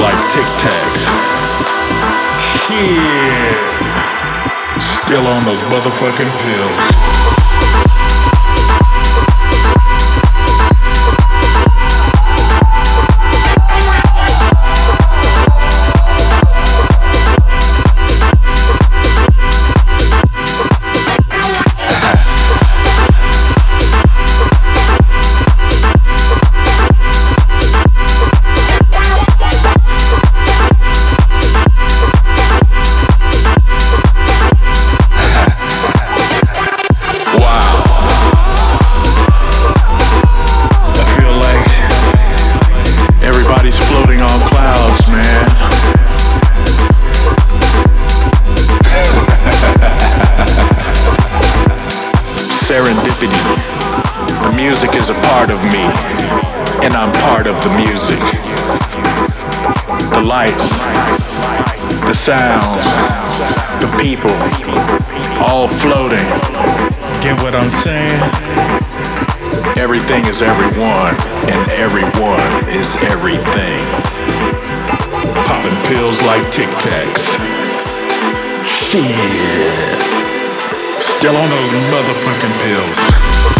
like Tic Tacs. Shit. Still on those motherfucking pills. sounds, the people, all floating. Get what I'm saying? Everything is everyone, and everyone is everything. Popping pills like Tic Tacs. Shit. Still on those motherfucking pills.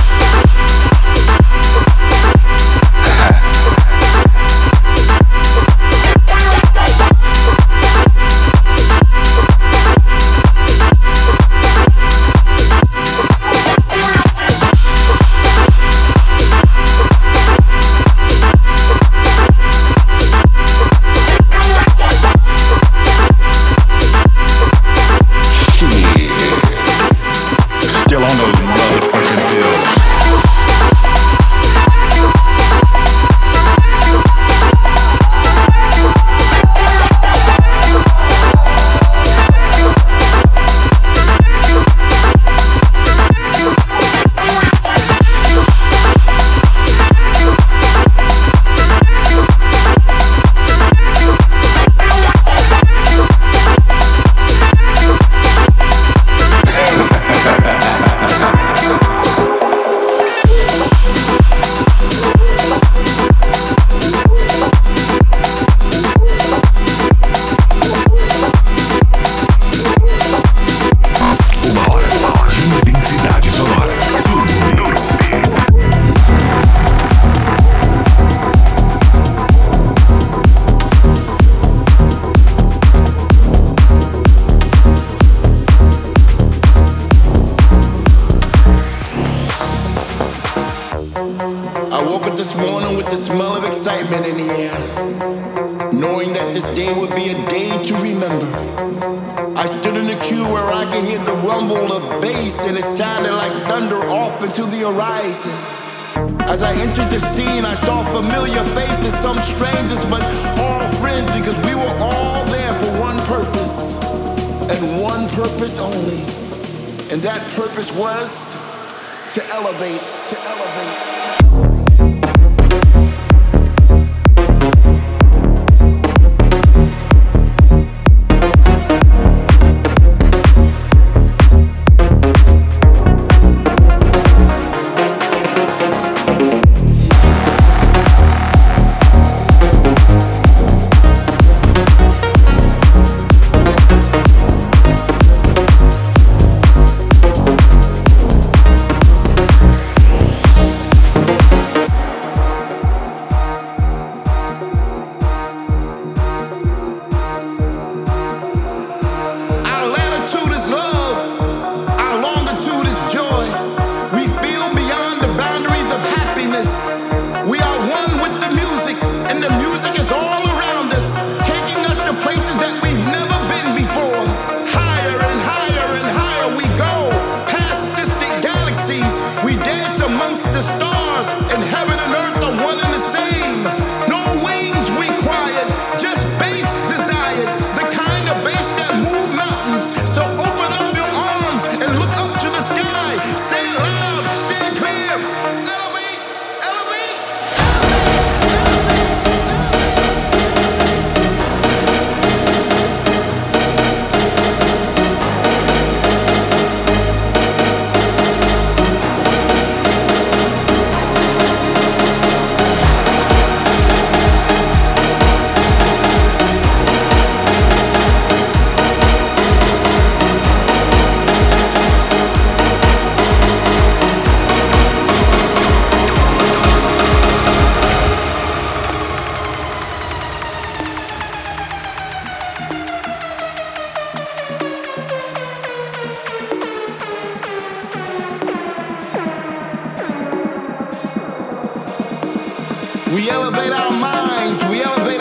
We elevate our minds, we elevate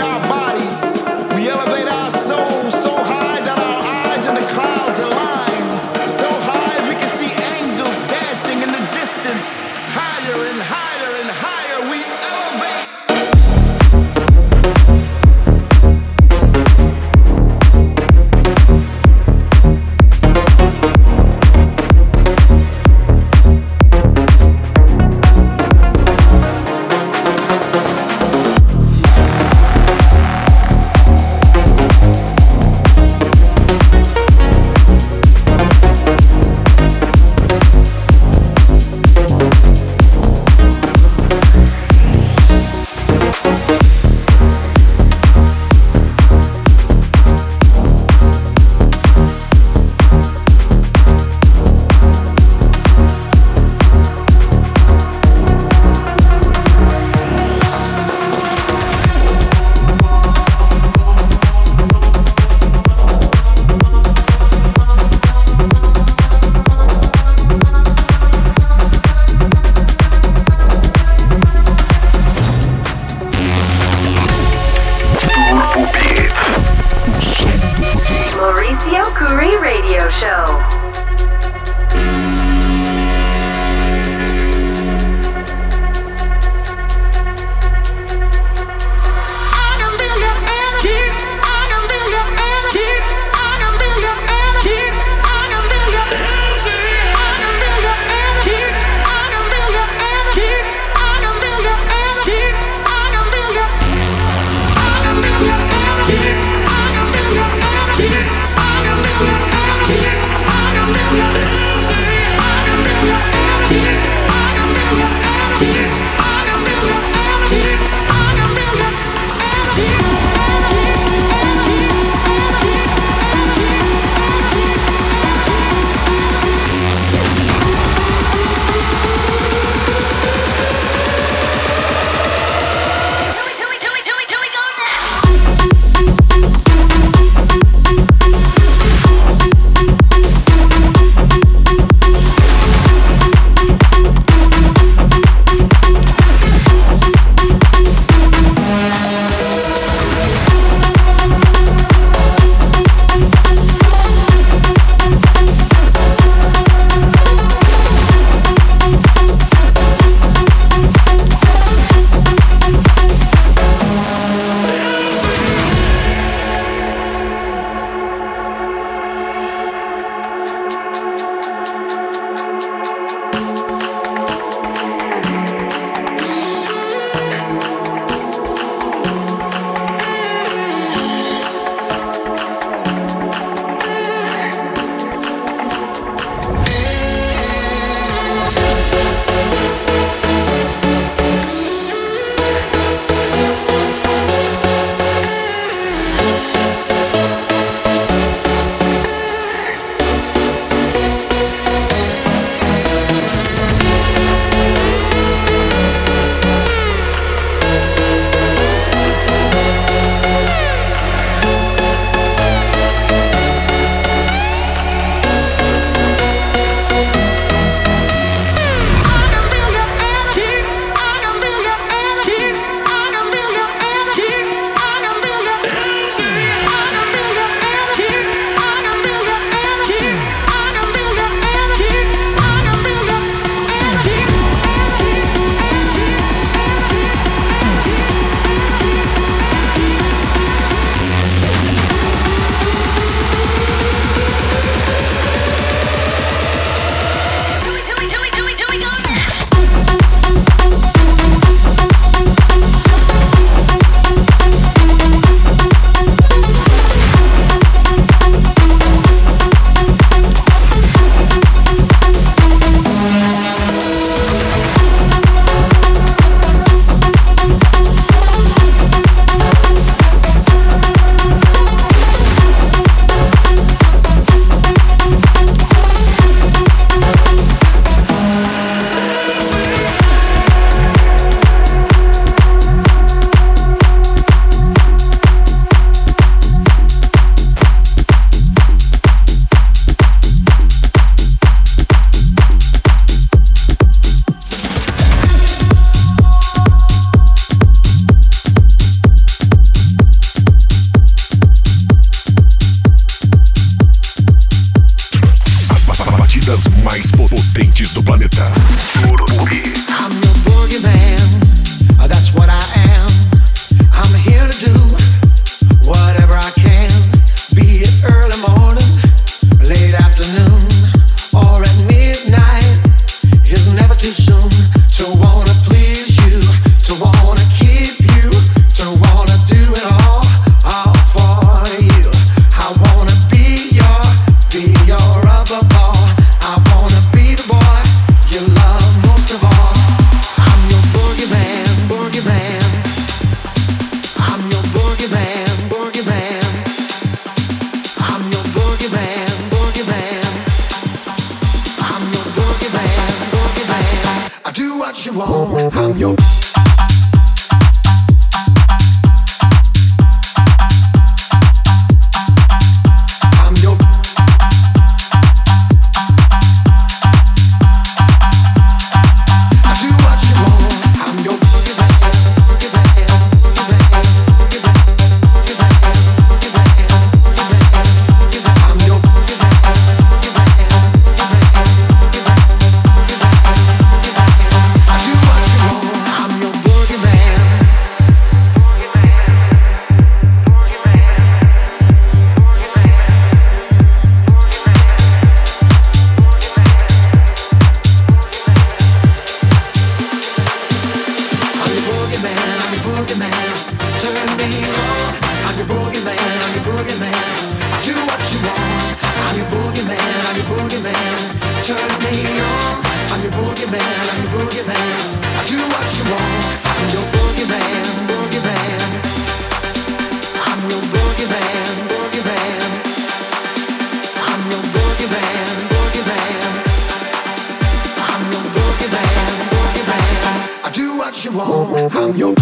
what you want. I'm your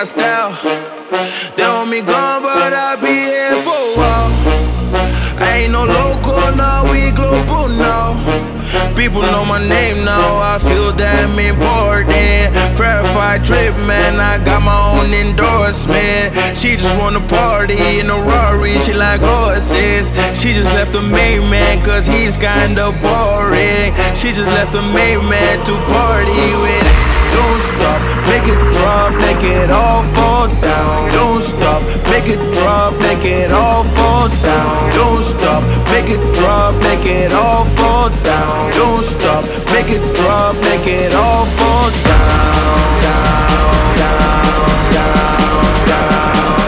my style. horseman. She just wanna party in a Rari, she like horses. She just left the main man, cause he's kinda boring. She just left the main man to party with. Don't stop, make it drop, make it all fall down. Don't stop, make it drop, make it all fall down. Don't stop, make it drop, make it all fall down. Don't stop, make it drop, make it all fall down, down, down, down now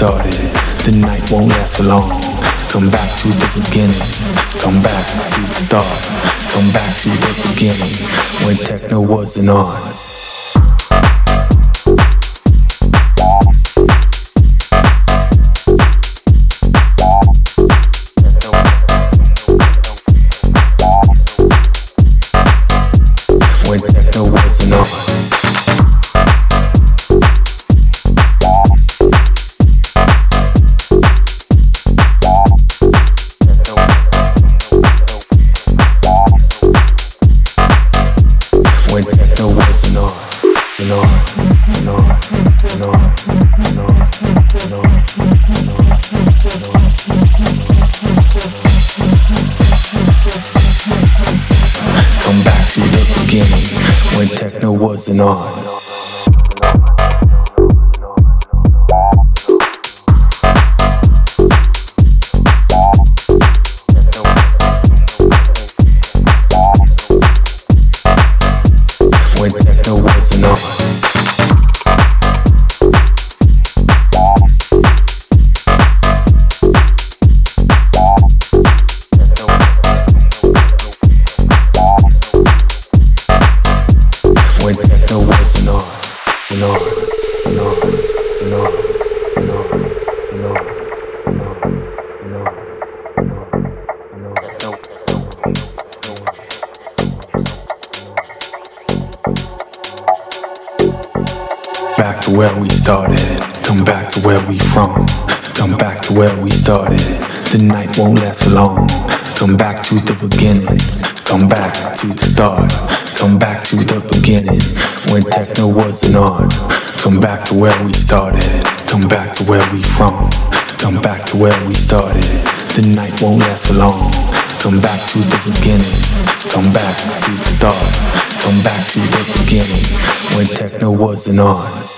started. The night won't last for long. Come back to the beginning. Come back to the start. Come back to the beginning when techno wasn't on. and on. back to where we started. Come back to where we from. Come back to where we started. The night won't last for long. Come back to the beginning. Come back to the start. Come back to the beginning when techno was an art. Come back to where we started. Come back to where we from. Come back to where we started. The night won't last for long. Come back to the beginning. Come back to the start. Come back to the beginning when techno was an art.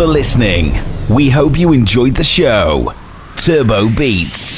For listening. We hope you enjoyed the show. Turbo Beats.